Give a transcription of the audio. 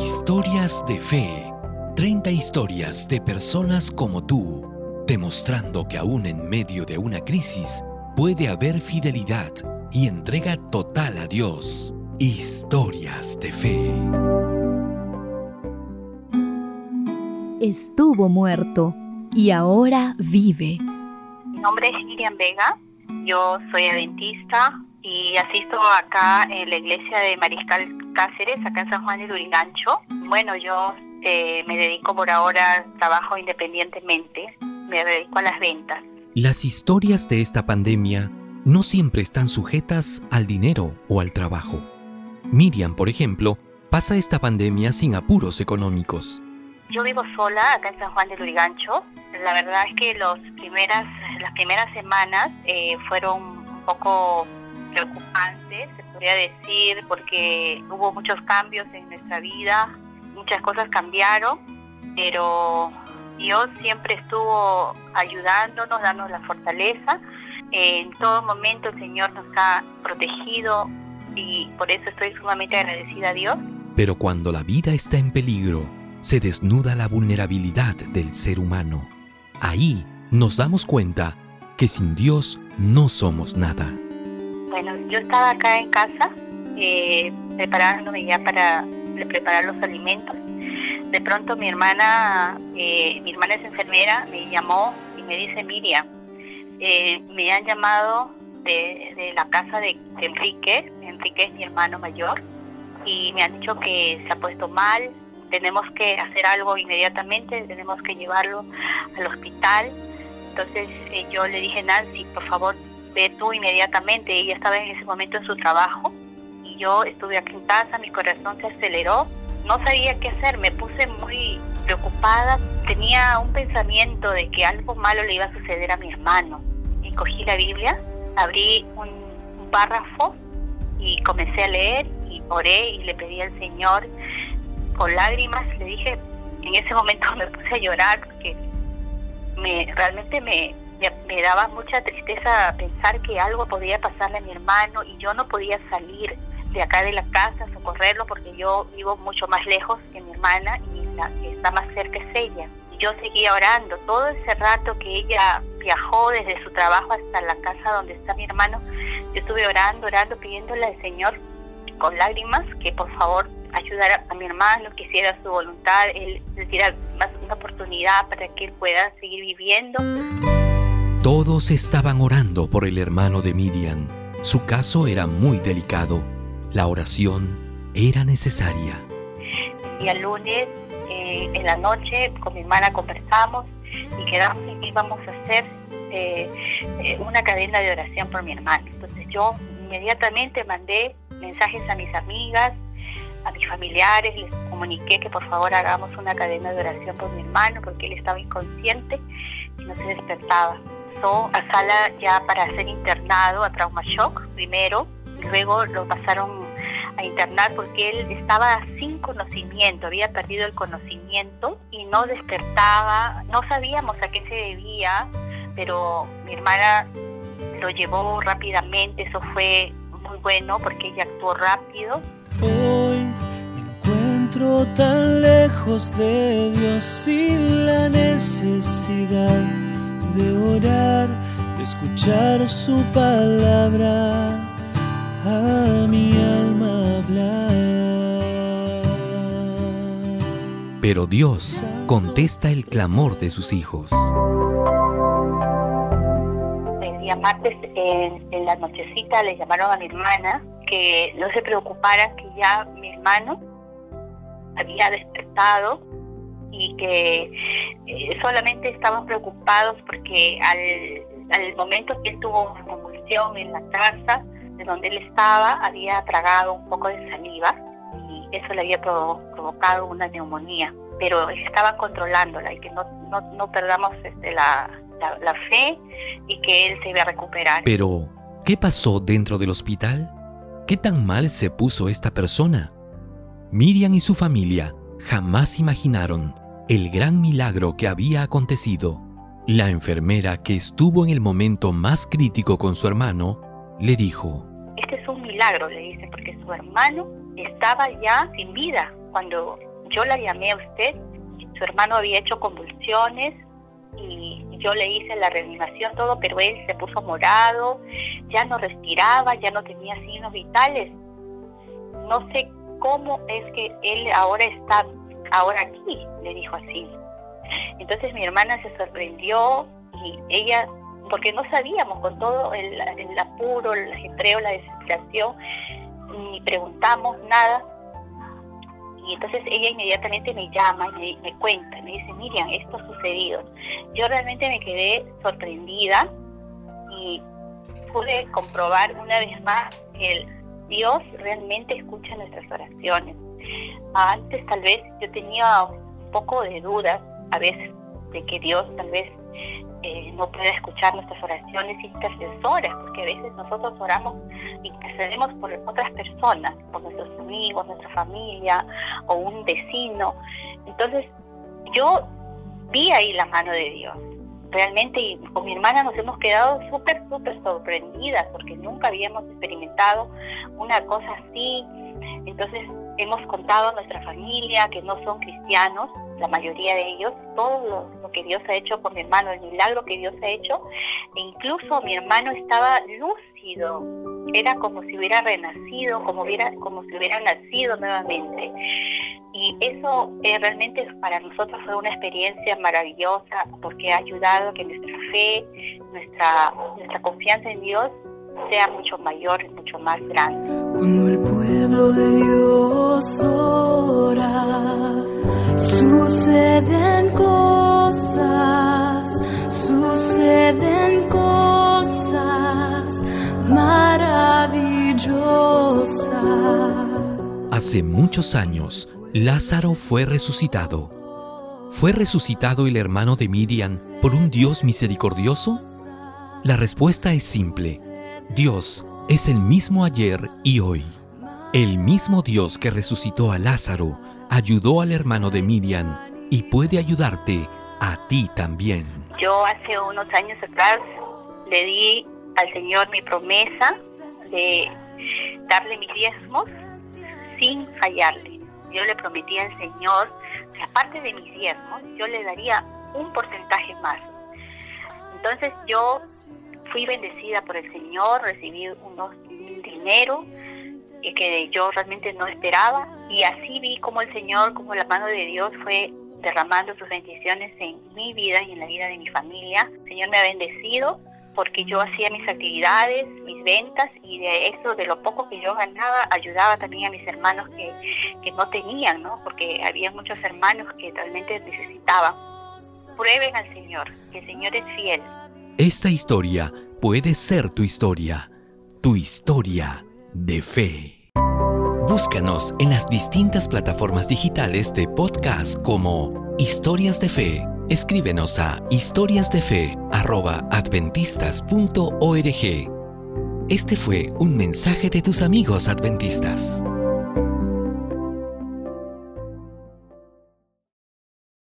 Historias de fe. 30 historias de personas como tú, demostrando que aún en medio de una crisis puede haber fidelidad y entrega total a Dios. Historias de fe. Estuvo muerto y ahora vive. Mi nombre es Miriam Vega, yo soy adventista y asisto acá en la iglesia de Mariscal Cáceres, acá en San Juan de Lurigancho. Bueno, yo eh, me dedico por ahora, trabajo independientemente, me dedico a las ventas. Las historias de esta pandemia no siempre están sujetas al dinero o al trabajo. Miriam, por ejemplo, pasa esta pandemia sin apuros económicos. Yo vivo sola acá en San Juan de Lurigancho. La verdad es que los primeras, las primeras semanas eh, fueron un poco preocupantes, se podría decir, porque hubo muchos cambios en nuestra vida, muchas cosas cambiaron, pero Dios siempre estuvo ayudándonos, dándonos la fortaleza. En todo momento el Señor nos ha protegido y por eso estoy sumamente agradecida a Dios. Pero cuando la vida está en peligro, se desnuda la vulnerabilidad del ser humano. Ahí nos damos cuenta que sin Dios no somos nada. Bueno, yo estaba acá en casa eh, preparándome ya para preparar los alimentos. De pronto mi hermana, eh, mi hermana es enfermera, me llamó y me dice, Miriam, eh, me han llamado de, la casa de, Enrique, Enrique es mi hermano mayor, y me han dicho que se ha puesto mal, tenemos que hacer algo inmediatamente, tenemos que llevarlo al hospital. Entonces eh, yo le dije, Nancy, por favor, ve tú inmediatamente. Ella estaba en ese momento en su trabajo y yo estuve aquí en casa, mi corazón se aceleró no sabía qué hacer, me puse muy preocupada, tenía un pensamiento de que algo malo le iba a suceder a mi hermano. Y cogí la Biblia, abrí un, párrafo y comencé a leer y oré y le pedí al Señor con lágrimas, le dije, en ese momento me puse a llorar porque me realmente me, me daba mucha tristeza pensar que algo podía pasarle a mi hermano y yo no podía salir de acá de la casa, socorrerlo, porque yo vivo mucho más lejos que mi hermana y la está más cerca es ella. Y yo seguía orando. Todo ese rato que ella viajó desde su trabajo hasta la casa donde está mi hermano, yo estuve orando, orando, pidiéndole al Señor con lágrimas que por favor ayudara a mi hermano, que hiciera su voluntad, él diera más una oportunidad para que él pueda seguir viviendo. Todos estaban orando por el hermano de Miriam. Su caso era muy delicado la oración era necesaria. El día lunes, eh, en la noche, con mi hermana conversamos y quedamos en que íbamos a hacer eh, eh, una cadena de oración por mi hermano. Entonces yo inmediatamente mandé mensajes a mis amigas, a mis familiares, les comuniqué que por favor hagamos una cadena de oración por mi hermano porque él estaba inconsciente y no se despertaba. Pasó a sala ya para ser internado a trauma shock primero luego lo pasaron a internar porque él estaba sin conocimiento, había perdido el conocimiento y no despertaba, no sabíamos a qué se debía, pero mi hermana lo llevó rápidamente, eso fue muy bueno porque ella actuó rápido. Hoy me encuentro tan lejos de Dios sin la necesidad de orar, de escuchar su palabra a mi alma Pero Dios contesta el clamor de sus hijos. El día martes, en, la nochecita, le llamaron a mi hermana que no se preocupara, que ya mi hermano había despertado y que eh, solamente estaban preocupados porque al, al momento que él tuvo una convulsión en la casa, de donde él estaba había tragado un poco de saliva y eso le había provocado una neumonía, pero estaba controlándola y que no, no, perdamos este, la, la, fe y que él se iba a recuperar. Pero, ¿qué pasó dentro del hospital? ¿Qué tan mal se puso esta persona? Miriam y su familia jamás imaginaron el gran milagro que había acontecido. La enfermera que estuvo en el momento más crítico con su hermano le dijo, milagro, le dice, porque su hermano estaba ya sin vida. cuando yo la llamé a usted, su hermano había hecho convulsiones y yo le hice la reanimación, todo, pero él se puso morado, ya no respiraba, ya no tenía signos vitales. No sé cómo es que él ahora está, ahora aquí, le dijo así. Entonces mi hermana se sorprendió y ella, porque no sabíamos con todo el, el apuro, el ajetreo, la desesperación, ni preguntamos nada, y entonces ella inmediatamente me llama y me, cuenta, me dice, Miriam, esto ha sucedido. Yo realmente me quedé sorprendida y pude comprobar una vez más que Dios realmente escucha nuestras oraciones. Antes tal vez yo tenía un poco de dudas a veces de que Dios tal vez eh, no pueda escuchar nuestras oraciones intercesoras, porque a veces nosotros oramos, intercedemos por otras personas, por nuestros amigos, nuestra familia o un vecino. Entonces, yo vi ahí la mano de Dios. Realmente, y con mi hermana nos hemos quedado súper, súper sorprendidas, porque nunca habíamos experimentado una cosa así. Entonces, hemos contado a nuestra familia que no son cristianos, la mayoría de ellos, todo lo, que Dios ha hecho con mi hermano, el milagro que Dios ha hecho, e incluso mi hermano estaba lúcido, era como si hubiera renacido, como, hubiera, como si hubiera nacido nuevamente. Y eso eh, realmente para nosotros fue una experiencia maravillosa porque ha ayudado a que nuestra fe, nuestra, nuestra confianza en Dios sea mucho mayor y mucho más grande. Cuando el pueblo de Dios ora, suceden cosas, suceden cosas maravillosas. Hace muchos años, Lázaro fue resucitado. ¿Fue resucitado el hermano de Miriam por un Dios misericordioso? La respuesta es simple Dios es el mismo ayer y hoy. El mismo Dios que resucitó a Lázaro ayudó al hermano de Miriam y puede ayudarte a ti también. Yo hace unos años atrás le di al Señor mi promesa de darle mis diezmos sin fallarle. Yo le prometí al Señor que aparte de mis diezmos, yo le daría un porcentaje más. Entonces yo fui bendecida por el Señor, recibí unos dinero que yo realmente no esperaba y así vi como el Señor, como la mano de Dios fue derramando sus bendiciones en mi vida y en la vida de mi familia. El Señor me ha bendecido porque yo hacía mis actividades, mis ventas y de eso, de lo poco que yo ganaba, ayudaba también a mis hermanos que, que no tenían, ¿no? Porque había muchos hermanos que realmente necesitaban. Prueben al Señor, que el Señor es fiel. Esta historia puede ser tu historia, tu historia de fe. Búscanos en las distintas plataformas digitales de podcast como Historias de Fe. Escríbenos a historiasdefe.adventistas.org. Este fue un mensaje de tus amigos adventistas.